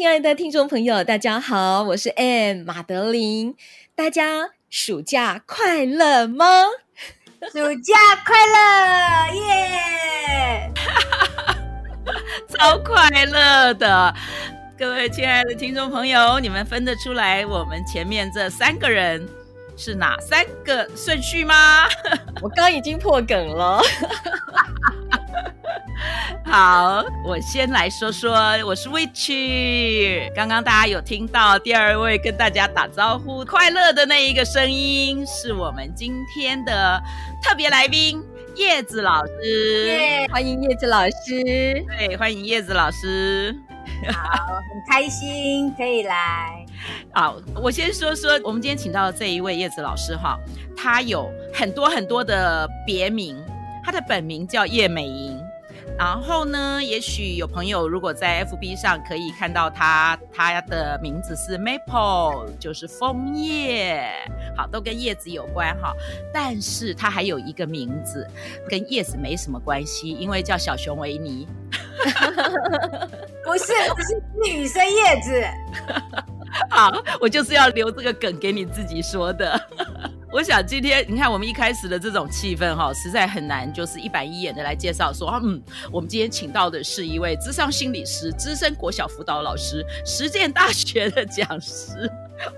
亲爱的听众朋友，大家好，我是 Ann 马德琳。大家暑假快乐吗？暑假快乐，耶！超快乐的，各位亲爱的听众朋友，你们分得出来我们前面这三个人是哪三个顺序吗？我刚已经破梗了。好，我先来说说，我是 Witch。刚刚大家有听到第二位跟大家打招呼快乐的那一个声音，是我们今天的特别来宾叶子老师。Yeah, 欢迎叶子老师。对，欢迎叶子老师。好，很开心可以来。好，我先说说我们今天请到的这一位叶子老师哈，他有很多很多的别名，他的本名叫叶美莹。然后呢，也许有朋友如果在 FB 上可以看到他，他的名字是 Maple，就是枫叶，好，都跟叶子有关哈。但是他还有一个名字跟叶子没什么关系，因为叫小熊维尼。不是，不是女生叶子。好，我就是要留这个梗给你自己说的。我想今天你看我们一开始的这种气氛哈，实在很难，就是一板一眼的来介绍说，嗯，我们今天请到的是一位资商心理师、资深国小辅导老师、实践大学的讲师。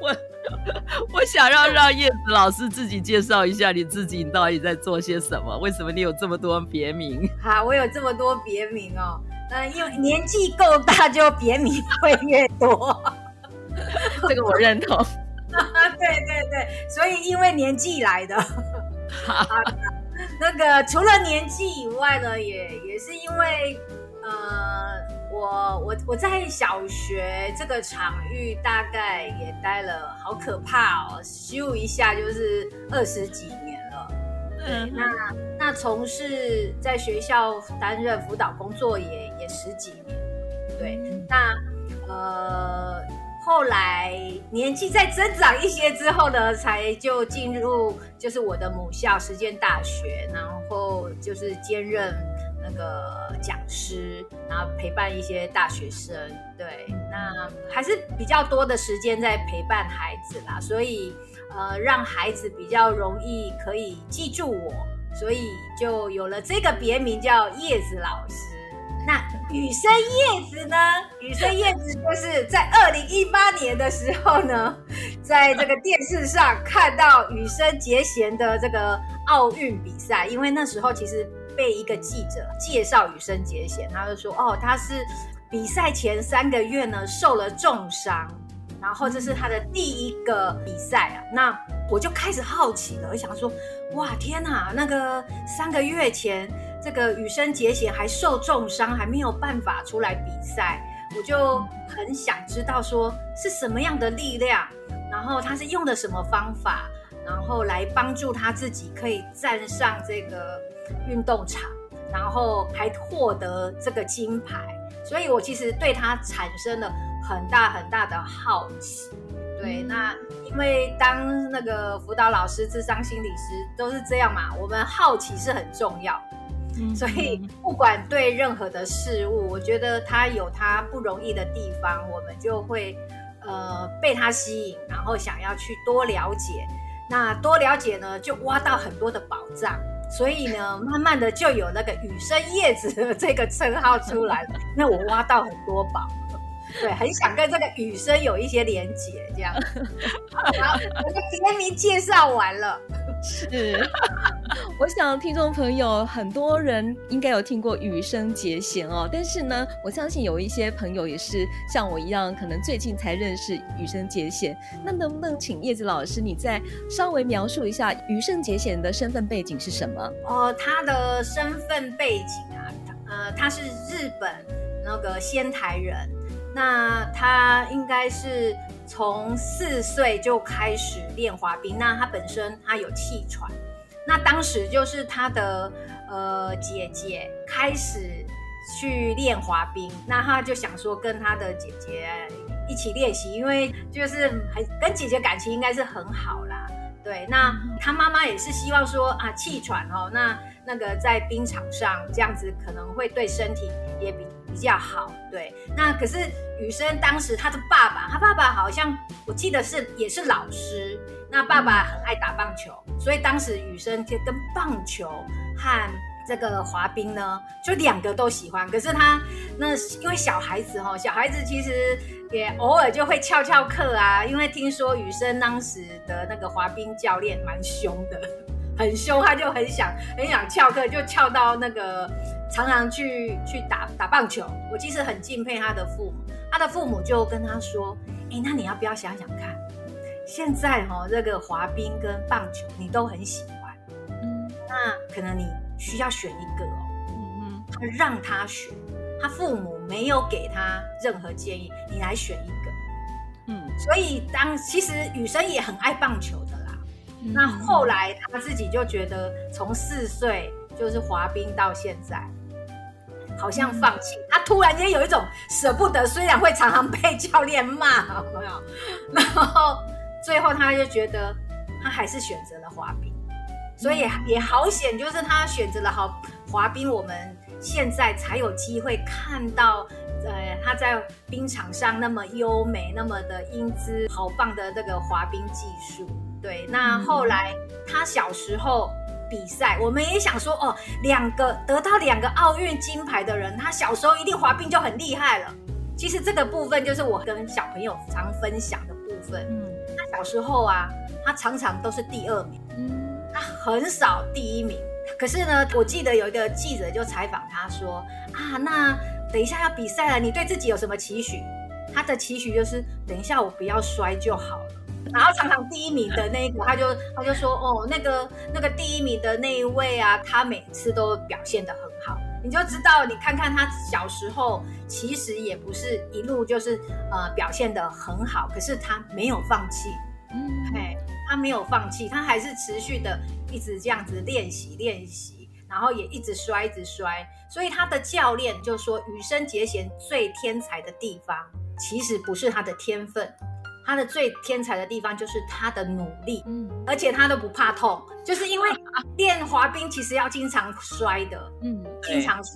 我 我想要让叶子老师自己介绍一下你自己，你到底在做些什么？为什么你有这么多别名？好，我有这么多别名哦，呃，因为年纪够大，就别名会越多。这个我认同。对对对，所以因为年纪来 的，那个除了年纪以外呢，也也是因为呃，我我我在小学这个场域大概也待了，好可怕哦，咻一下就是二十几年了。对，那那从事在学校担任辅导工作也也十几年。对，那呃。后来年纪再增长一些之后呢，才就进入就是我的母校实践大学，然后就是兼任那个讲师，然后陪伴一些大学生。对，那还是比较多的时间在陪伴孩子啦，所以呃，让孩子比较容易可以记住我，所以就有了这个别名叫叶子老师。那羽生叶子呢？羽生叶子就是在二零一八年的时候呢，在这个电视上看到羽生结弦的这个奥运比赛，因为那时候其实被一个记者介绍羽生结弦，他就说哦，他是比赛前三个月呢受了重伤，然后这是他的第一个比赛啊，那我就开始好奇了，我想说哇天哪，那个三个月前。这个羽生结弦还受重伤，还没有办法出来比赛，我就很想知道说是什么样的力量，然后他是用的什么方法，然后来帮助他自己可以站上这个运动场，然后还获得这个金牌。所以我其实对他产生了很大很大的好奇。对，那因为当那个辅导老师、智商心理师都是这样嘛，我们好奇是很重要。所以，不管对任何的事物，我觉得它有它不容易的地方，我们就会呃被它吸引，然后想要去多了解。那多了解呢，就挖到很多的宝藏。所以呢，慢慢的就有那个雨生叶子的这个称号出来了。那我挖到很多宝。对，很想跟这个雨生有一些连结，这样。好，我的别名介绍完了。是，我想听众朋友很多人应该有听过羽生结弦哦，但是呢，我相信有一些朋友也是像我一样，可能最近才认识羽生结弦。那能不能请叶子老师你再稍微描述一下羽生结弦的身份背景是什么？哦，他的身份背景啊，呃，他是日本那个仙台人。那他应该是从四岁就开始练滑冰。那他本身他有气喘，那当时就是他的呃姐姐开始去练滑冰，那他就想说跟他的姐姐一起练习，因为就是很跟姐姐感情应该是很好啦。对，那他妈妈也是希望说啊气喘哦，那那个在冰场上这样子可能会对身体也比比较好。对，那可是雨生当时他的爸爸，他爸爸好像我记得是也是老师，那爸爸很爱打棒球，所以当时雨生就跟棒球和这个滑冰呢，就两个都喜欢。可是他那因为小孩子哈，小孩子其实也偶尔就会翘翘课啊。因为听说雨生当时的那个滑冰教练蛮凶的，很凶，他就很想很想翘课，就翘到那个常常去去打打棒球。我其实很敬佩他的父母，他的父母就跟他说：“哎，那你要不要想想看，现在哈这个滑冰跟棒球你都很喜欢，嗯，那可能你。”需要选一个哦，嗯，他让他选，他父母没有给他任何建议，你来选一个，嗯，所以当其实雨生也很爱棒球的啦，嗯，那后来他自己就觉得从四岁就是滑冰到现在，好像放弃，他突然间有一种舍不得，虽然会常常被教练骂，有没有？然后最后他就觉得他还是选择了滑冰。所以也好险，就是他选择了好滑冰，我们现在才有机会看到，呃，他在冰场上那么优美、那么的英姿，好棒的这个滑冰技术。对，那后来他小时候比赛，我们也想说，哦，两个得到两个奥运金牌的人，他小时候一定滑冰就很厉害了。其实这个部分就是我跟小朋友常分享的部分。嗯，他小时候啊，他常常都是第二名。嗯。他很少第一名，可是呢，我记得有一个记者就采访他说啊，那等一下要比赛了，你对自己有什么期许？他的期许就是等一下我不要摔就好了。然后常常第一名的那一个，他就他就说哦，那个那个第一名的那一位啊，他每次都表现的很好，你就知道，你看看他小时候其实也不是一路就是呃表现的很好，可是他没有放弃，嗯，嘿。他没有放弃，他还是持续的一直这样子练习练习，然后也一直摔，一直摔。所以他的教练就说，羽生结弦最天才的地方，其实不是他的天分，他的最天才的地方就是他的努力，嗯，而且他都不怕痛，就是因为 练滑冰其实要经常摔的，嗯，经常摔。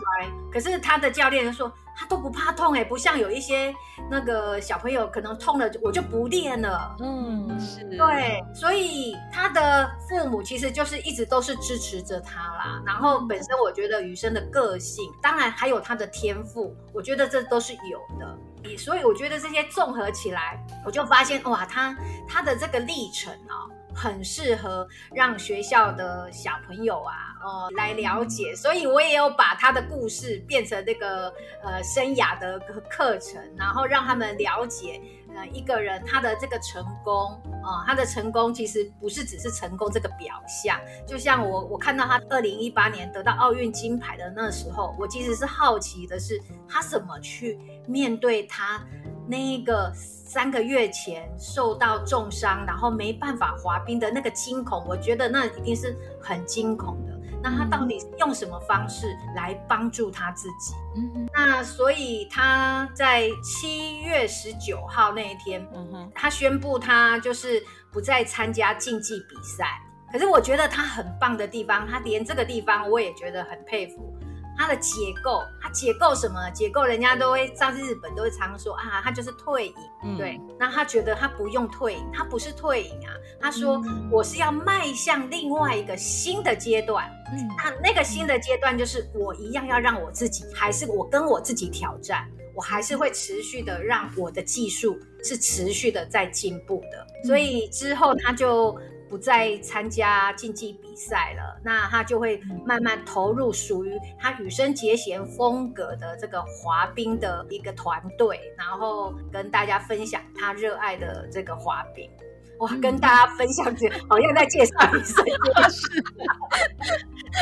可是他的教练就说。他都不怕痛哎，不像有一些那个小朋友可能痛了我就不练了。嗯，是。对，所以他的父母其实就是一直都是支持着他啦。然后本身我觉得雨生的个性，当然还有他的天赋，我觉得这都是有的。所以我觉得这些综合起来，我就发现哇，他他的这个历程啊。很适合让学校的小朋友啊，呃，来了解，所以我也有把他的故事变成那个呃生涯的课程，然后让他们了解，呃，一个人他的这个成功啊，他的成功其实不是只是成功这个表象。就像我我看到他二零一八年得到奥运金牌的那时候，我其实是好奇的是他怎么去面对他那一个。三个月前受到重伤，然后没办法滑冰的那个惊恐，我觉得那一定是很惊恐的。那他到底用什么方式来帮助他自己？嗯哼，那所以他在七月十九号那一天，嗯哼，他宣布他就是不再参加竞技比赛。可是我觉得他很棒的地方，他连这个地方我也觉得很佩服。他的结构，他结构什么？结构人家都会，上次日本都会常说啊，他就是退隐，嗯、对。那他觉得他不用退隐，他不是退隐啊。他说、嗯、我是要迈向另外一个新的阶段。嗯，那那个新的阶段就是我一样要让我自己，还是我跟我自己挑战，我还是会持续的让我的技术是持续的在进步的。嗯、所以之后他就。不再参加竞技比赛了，那他就会慢慢投入属于他羽生结弦风格的这个滑冰的一个团队，然后跟大家分享他热爱的这个滑冰。哇，跟大家分享这，好像在介绍一生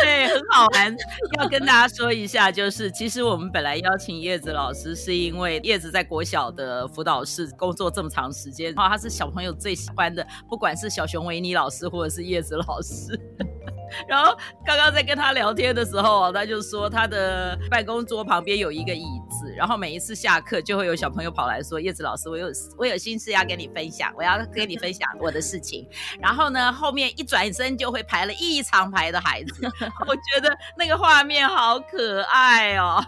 对，很好玩。要跟大家说一下，就是其实我们本来邀请叶子老师，是因为叶子在国小的辅导室工作这么长时间，然后他是小朋友最喜欢的，不管是小熊维尼老师或者是叶子老师。然后刚刚在跟他聊天的时候，他就说他的办公桌旁边有一个椅子，然后每一次下课就会有小朋友跑来说：“叶子老师，我有我有心事要跟你分享，我要跟你分享我的事情。”然后呢，后面一转身就会排了一长排的孩子，我觉得那个画面好可爱哦。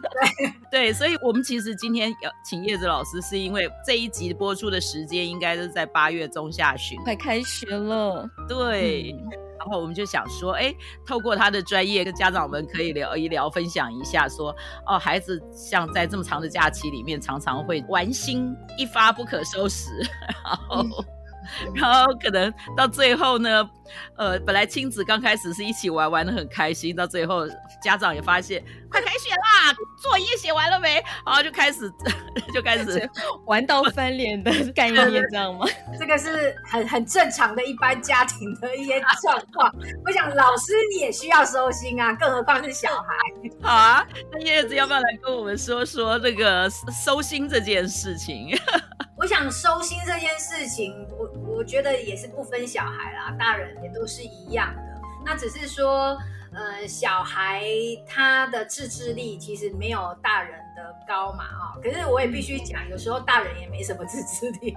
对 对，所以我们其实今天要请叶子老师，是因为这一集播出的时间应该是在八月中下旬，快开学了。对。嗯然后我们就想说，哎，透过他的专业，跟家长们可以聊一聊，分享一下说，哦，孩子像在这么长的假期里面，常常会玩心一发不可收拾，然后。然后可能到最后呢，呃，本来亲子刚开始是一起玩，玩的很开心，到最后家长也发现快开学啦，作业写完了没？然后就开始 就开始玩到翻脸的概念，这样吗？这个是很很正常的一般家庭的一些状况。我想老师也需要收心啊，更何况是小孩。好啊，那叶子要不要来跟我们说说这个收心这件事情？我想收心这件事情，我我觉得也是不分小孩啦，大人也都是一样的。那只是说，呃，小孩他的自制力其实没有大人的高嘛，哦。可是我也必须讲，有时候大人也没什么自制力。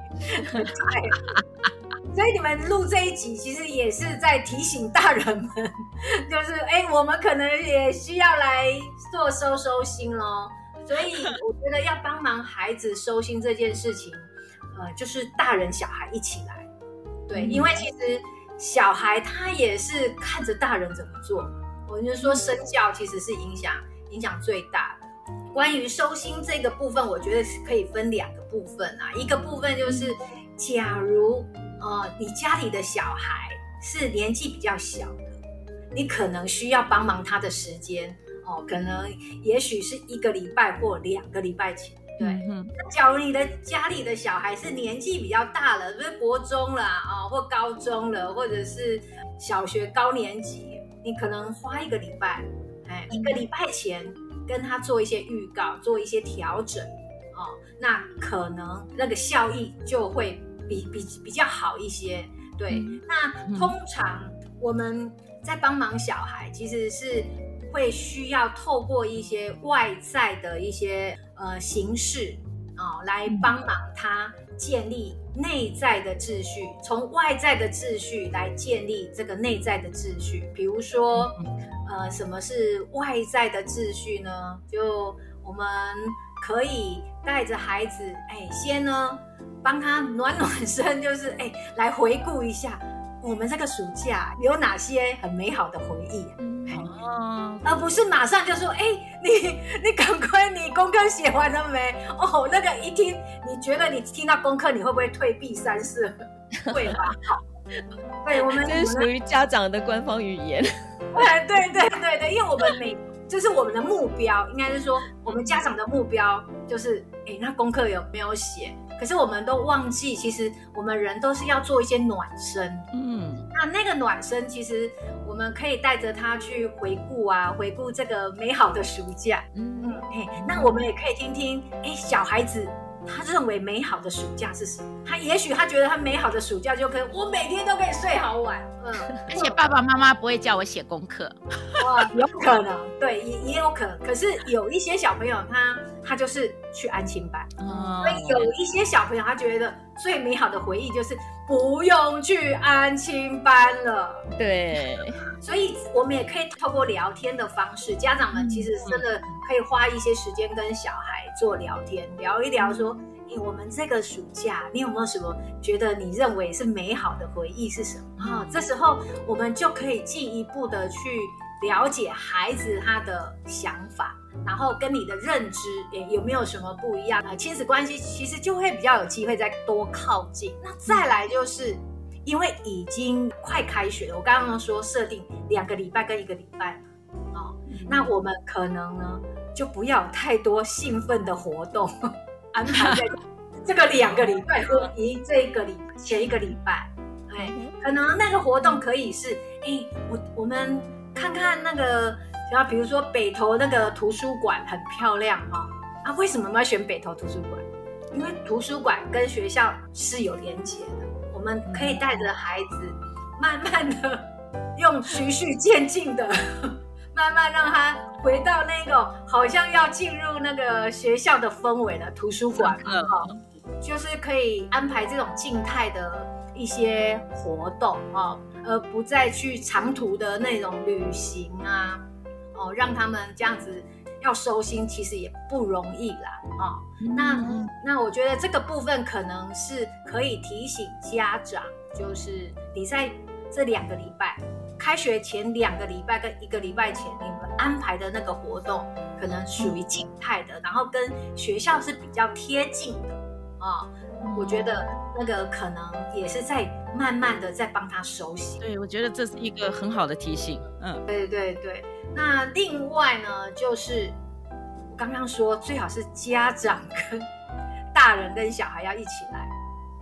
所以你们录这一集，其实也是在提醒大人们，就是哎，我们可能也需要来做收收心咯。所以我觉得要帮忙孩子收心这件事情。呃，就是大人小孩一起来，对，因为其实小孩他也是看着大人怎么做。我就说身教其实是影响影响最大的。关于收心这个部分，我觉得是可以分两个部分啊。一个部分就是，假如呃你家里的小孩是年纪比较小的，你可能需要帮忙他的时间哦，可能也许是一个礼拜或两个礼拜前。对，嗯，那假如你的家里的小孩是年纪比较大了，就是国中了啊，或高中了，或者是小学高年级，你可能花一个礼拜，哎，一个礼拜前跟他做一些预告，做一些调整，哦，那可能那个效益就会比比比较好一些。对，那通常我们在帮忙小孩，其实是会需要透过一些外在的一些。呃，形式啊、哦，来帮忙他建立内在的秩序，从外在的秩序来建立这个内在的秩序。比如说，呃，什么是外在的秩序呢？就我们可以带着孩子，哎，先呢帮他暖暖身，就是哎，来回顾一下我们这个暑假有哪些很美好的回忆。哦，而不是马上就说，哎、欸，你你赶快，你功课写完了没？哦，那个一听，你觉得你听到功课，你会不会退避三舍？会吧？好，对，我们这是属于家长的官方语言。对对对对对，因为我们每这是我们的目标，应该是说我们家长的目标就是，哎、欸，那功课有没有写？可是我们都忘记，其实我们人都是要做一些暖身。嗯，那那个暖身，其实我们可以带着他去回顾啊，回顾这个美好的暑假。嗯嗯，嘿，那我们也可以听听，哎，小孩子。他认为美好的暑假是什么？他也许他觉得他美好的暑假就可以，我每天都可以睡好晚，嗯，而且爸爸妈妈不会叫我写功课，哇，有可能，对，也也有可能。可是有一些小朋友他，他他就是去安亲班，嗯，所以有一些小朋友他觉得最美好的回忆就是不用去安亲班了，对，所以我们也可以透过聊天的方式，家长们其实真的可以花一些时间跟小孩。做聊天，聊一聊，说，诶，我们这个暑假，你有没有什么觉得你认为是美好的回忆是什么？啊，这时候我们就可以进一步的去了解孩子他的想法，然后跟你的认知，也，有没有什么不一样啊？亲子关系其实就会比较有机会再多靠近。那再来就是，因为已经快开学了，我刚刚说设定两个礼拜跟一个礼拜，哦，那我们可能呢？就不要太多兴奋的活动 安排在 这个两个礼拜或一这一个礼前一个礼拜，哎，可能那个活动可以是，哎，我我们看看那个，然后比如说北投那个图书馆很漂亮哈，啊，为什么要选北投图书馆？因为图书馆跟学校是有连结的，我们可以带着孩子，慢慢的用循序渐进的，慢慢让他回到那个好像要进入那个学校的氛围的图书馆，哈。就是可以安排这种静态的一些活动哦，而不再去长途的那种旅行啊，哦，让他们这样子要收心，其实也不容易啦，哦，那那我觉得这个部分可能是可以提醒家长，就是你在这两个礼拜，开学前两个礼拜跟一个礼拜前，你们安排的那个活动，可能属于静态的，然后跟学校是比较贴近的。啊、哦，我觉得那个可能也是在慢慢的在帮他熟悉。对，我觉得这是一个很好的提醒。嗯，对对对。那另外呢，就是我刚刚说，最好是家长跟大人跟小孩要一起来。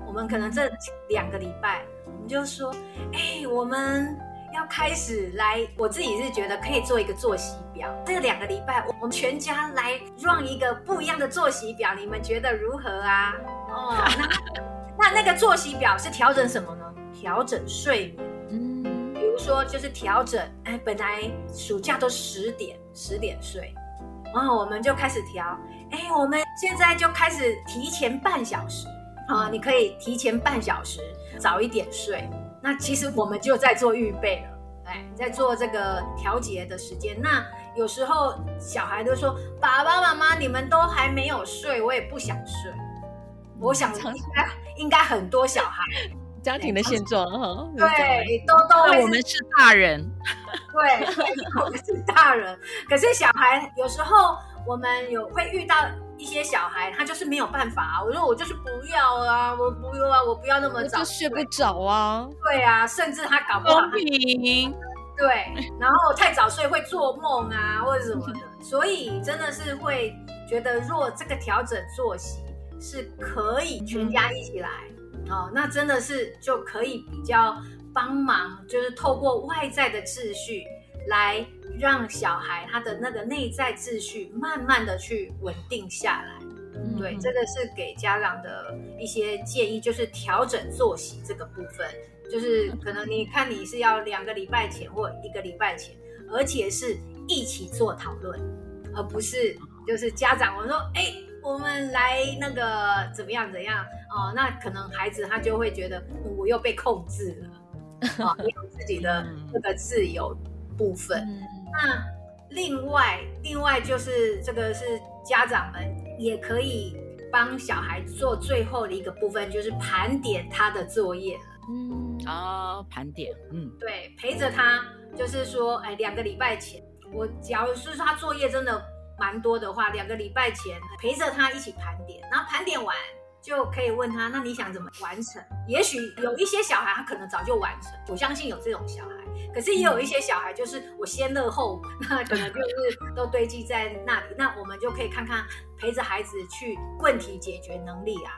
我们可能这两个礼拜，我们就说，哎，我们。要开始来，我自己是觉得可以做一个作息表。这两个礼拜，我们全家来 run 一个不一样的作息表，你们觉得如何啊？哦，那 那那个作息表是调整什么呢？调整睡眠。嗯，比如说就是调整，哎，本来暑假都十点十点睡，然后我们就开始调，哎，我们现在就开始提前半小时啊，你可以提前半小时早一点睡。那其实我们就在做预备了，哎，在做这个调节的时间。那有时候小孩都说：“爸爸妈妈，你们都还没有睡，我也不想睡。”我想应该应该很多小孩 家庭的现状哈，对，都都我们是大人，对，我们是大人。可是小孩有时候我们有会遇到。一些小孩他就是没有办法啊，我说我就是不要啊，我不要啊，我不要那么早睡不着啊，对啊，甚至他搞不好，对，然后太早睡会做梦啊或者什么的，所以真的是会觉得若这个调整作息是可以全家一起来，哦，那真的是就可以比较帮忙，就是透过外在的秩序来。让小孩他的那个内在秩序慢慢的去稳定下来，嗯、对，这个是给家长的一些建议，就是调整作息这个部分，就是可能你看你是要两个礼拜前或一个礼拜前，而且是一起做讨论，而不是就是家长我说哎，我们来那个怎么样怎样哦，那可能孩子他就会觉得我又被控制了，啊、哦，有自己的这个自由部分。嗯。那另外，另外就是这个是家长们也可以帮小孩做最后的一个部分，就是盘点他的作业了。嗯，哦，盘点，嗯，对，陪着他，就是说，哎，两个礼拜前，我假如是说他作业真的蛮多的话，两个礼拜前陪着他一起盘点，然后盘点完就可以问他，那你想怎么完成？也许有一些小孩他可能早就完成，我相信有这种小孩。可是也有一些小孩，就是我先乐后，那可能就是都堆积在那里。那我们就可以看看陪着孩子去问题解决能力啊，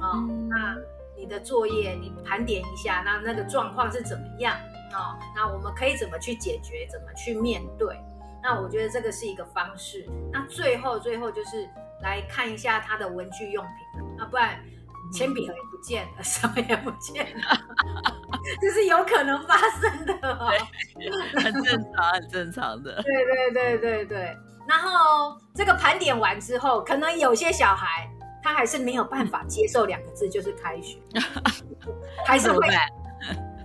啊、哦，那你的作业你盘点一下，那那个状况是怎么样啊、哦？那我们可以怎么去解决，怎么去面对？那我觉得这个是一个方式。那最后最后就是来看一下他的文具用品，啊，不然。铅笔盒也不见了，什么也不见了，这是有可能发生的，哦，很正常，很正常的。对对对对对。然后这个盘点完之后，可能有些小孩他还是没有办法接受两个字，就是开学，还是会。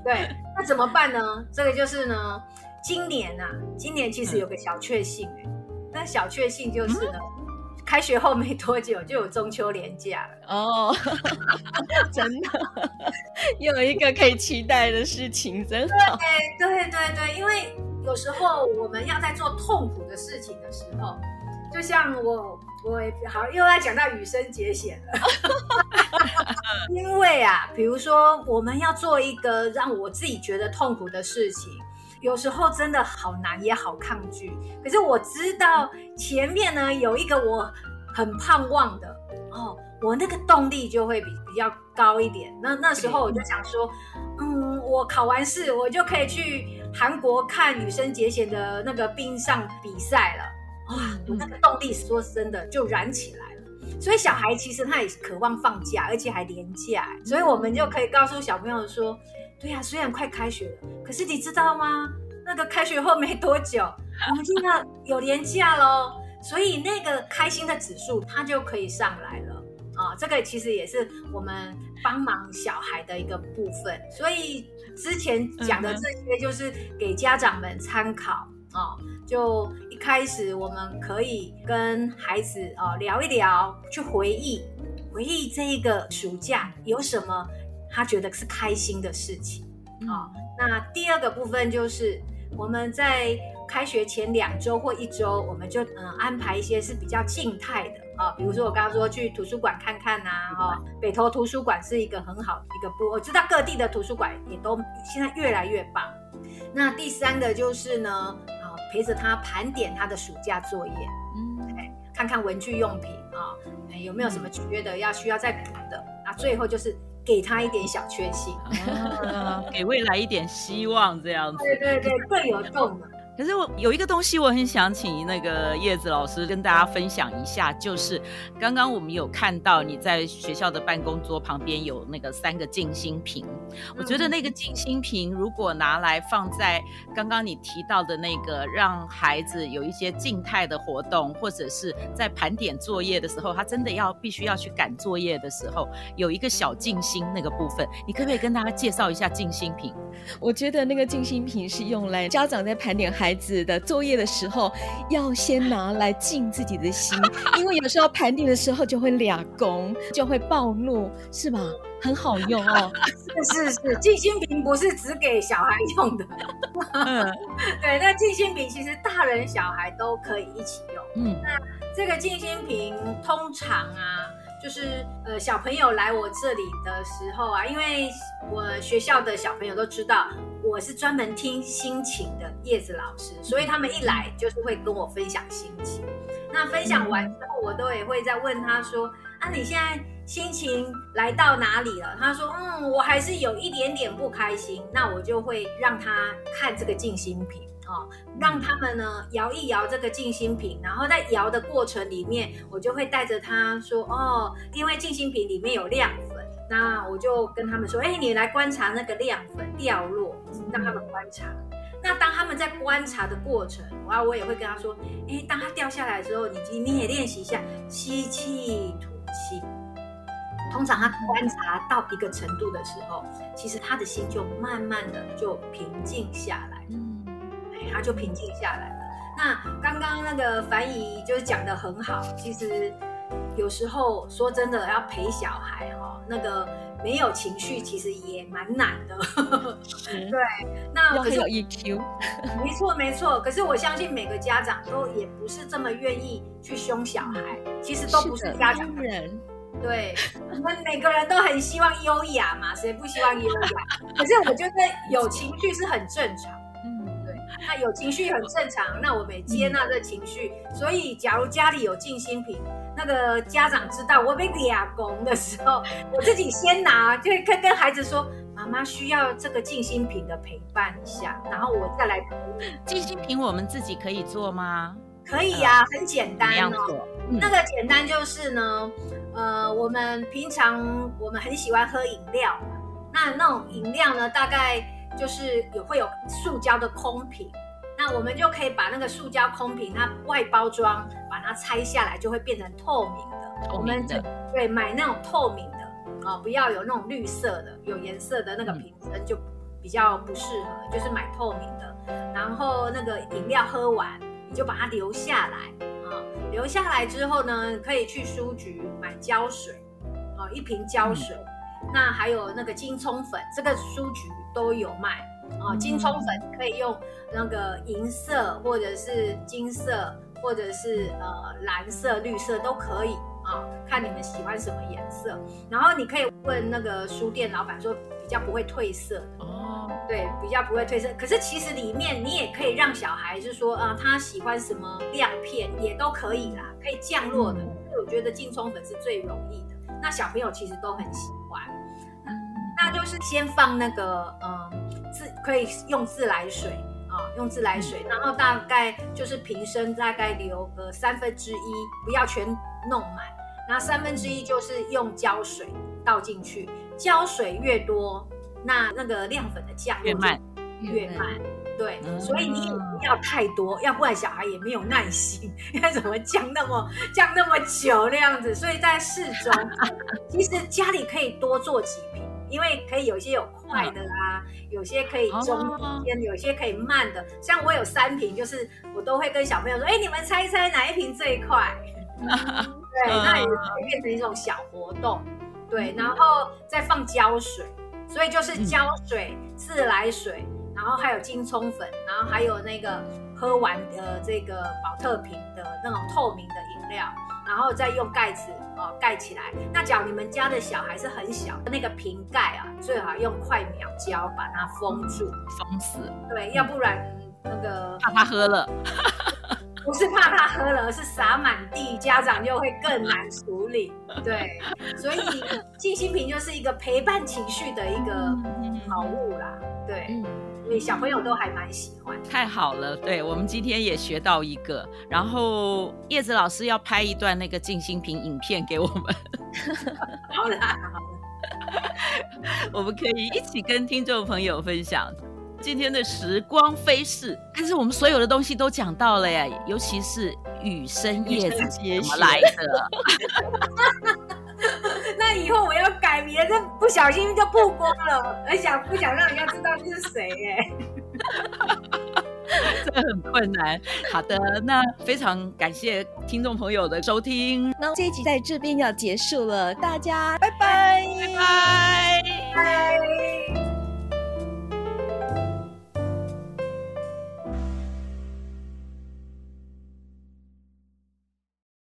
对，那怎么办呢？这个就是呢，今年啊，今年其实有个小确幸哎，那小确幸就是呢。嗯开学后没多久就有中秋连假了哦，真的又有一个可以期待的事情，真好。对对对对，因为有时候我们要在做痛苦的事情的时候，就像我我好又要讲到羽生结弦了，因为啊，比如说我们要做一个让我自己觉得痛苦的事情。有时候真的好难，也好抗拒。可是我知道前面呢有一个我很盼望的哦，我那个动力就会比比较高一点。那那时候我就想说，嗯，我考完试，我就可以去韩国看女生结弦的那个冰上比赛了。哇，我那个动力说真的就燃起来了。所以小孩其实他也渴望放假，而且还廉价，所以我们就可以告诉小朋友说，对呀，虽然快开学了，可是你知道吗？那个开学后没多久，我们就要有连假喽。所以那个开心的指数，它就可以上来了啊！这个其实也是我们帮忙小孩的一个部分。所以之前讲的这些，就是给家长们参考啊。就一开始我们可以跟孩子啊聊一聊，去回忆回忆这一个暑假有什么他觉得是开心的事情啊。那第二个部分就是我们在。开学前两周或一周，我们就嗯安排一些是比较静态的啊，比如说我刚刚说去图书馆看看呐，哈，北投图书馆是一个很好的一个部，我知道各地的图书馆也都现在越来越棒。那第三个就是呢，啊陪着他盘点他的暑假作业，嗯，看看文具用品啊，有没有什么缺的要需要再补的，那最后就是给他一点小确幸，啊，给未来一点希望这样子，对对对，更有动了。可是我有一个东西，我很想请那个叶子老师跟大家分享一下，就是刚刚我们有看到你在学校的办公桌旁边有那个三个静心瓶，我觉得那个静心瓶如果拿来放在刚刚你提到的那个让孩子有一些静态的活动，或者是在盘点作业的时候，他真的要必须要去赶作业的时候，有一个小静心那个部分，你可不可以跟大家介绍一下静心瓶？我觉得那个静心瓶是用来家长在盘点孩子的作业的时候，要先拿来静自己的心，因为有时候盘点的时候就会俩攻，就会暴怒，是吧？很好用哦，是是是，静心瓶不是只给小孩用的，嗯，对，那静心瓶其实大人小孩都可以一起用，嗯，那这个静心瓶通常啊。就是呃，小朋友来我这里的时候啊，因为我学校的小朋友都知道我是专门听心情的叶子老师，所以他们一来就是会跟我分享心情。那分享完之后，我都也会再问他说：“啊，你现在心情来到哪里了？”他说：“嗯，我还是有一点点不开心。”那我就会让他看这个静心瓶。哦，让他们呢摇一摇这个静心瓶，然后在摇的过程里面，我就会带着他说：“哦，因为静心瓶里面有亮粉，那我就跟他们说：‘哎，你来观察那个亮粉掉落，让他们观察。’那当他们在观察的过程，然后我也会跟他说：‘哎，当它掉下来的时候，你你也练习一下吸气吐气。’通常他观察到一个程度的时候，其实他的心就慢慢的就平静下来。”他就平静下来了。那刚刚那个樊姨就是讲的很好，其实有时候说真的要陪小孩哈，那个没有情绪其实也蛮难的。对，那可是有 EQ，没错没错。可是我相信每个家长都也不是这么愿意去凶小孩，其实都不是家长的人。对，我们每个人都很希望优雅嘛，谁不希望优雅？可是我觉得有情绪是很正常。那有情绪很正常，那我们也接纳这情绪。嗯、所以，假如家里有静心瓶，那个家长知道我被俩拱的时候，我自己先拿，就跟跟孩子说：“妈妈需要这个静心瓶的陪伴一下，然后我再来。”静心瓶我们自己可以做吗？可以呀、啊，很简单哦。嗯、那个简单就是呢，呃，我们平常我们很喜欢喝饮料，那那种饮料呢，大概。就是有会有塑胶的空瓶，那我们就可以把那个塑胶空瓶，它外包装把它拆下来，就会变成透明的。透明的。我们对买那种透明的哦，不要有那种绿色的、有颜色的那个瓶子就比较不适合，嗯、就是买透明的。然后那个饮料喝完，你就把它留下来啊、哦，留下来之后呢，可以去书局买胶水，哦，一瓶胶水。嗯那还有那个金葱粉，这个书局都有卖啊。金葱粉可以用那个银色，或者是金色，或者是呃蓝色、绿色都可以啊，看你们喜欢什么颜色。然后你可以问那个书店老板说，比较不会褪色的哦，对，比较不会褪色。可是其实里面你也可以让小孩就说啊，他喜欢什么亮片也都可以啦，可以降落的。所以我觉得金葱粉是最容易的。那小朋友其实都很喜就是先放那个嗯自可以用自来水啊，用自来水，然后大概就是瓶身大概留个三分之一，不要全弄满。那三分之一就是用胶水倒进去，胶水越多，那那个亮粉的降落越慢，越慢。对，所以你也不要太多，要不然小孩也没有耐心，因为怎么降那么降那么久那样子。所以在适中，其实家里可以多做几瓶。因为可以有些有快的啊，有些可以中间，有些可以慢的。像我有三瓶，就是我都会跟小朋友说：“哎，你们猜一猜哪一瓶最快？”对，那也变成一种小活动。对，然后再放胶水，所以就是胶水、自来水，然后还有金葱粉，然后还有那个喝完的这个保特瓶的那种透明的饮料。然后再用盖子哦盖起来。那假如你们家的小孩是很小，那个瓶盖啊，最好用快秒胶把它封住，封死。对，要不然那个怕他喝了，不是怕他喝了，而是洒满地，家长就会更难处理。对，所以 静心瓶就是一个陪伴情绪的一个好物啦。对。所以小朋友都还蛮喜欢，太好了。对，我们今天也学到一个，然后叶子老师要拍一段那个静心瓶影片给我们。好啦，好啦，我们可以一起跟听众朋友分享。今天的时光飞逝，但是我们所有的东西都讲到了耶，尤其是雨生叶子怎么来的。那以后我要改名，这不小心就曝光了，而想不想让人家知道这是谁？哎，这很困难。好的，那非常感谢听众朋友的收听。那这一集在这边要结束了，大家拜拜，拜拜。拜拜。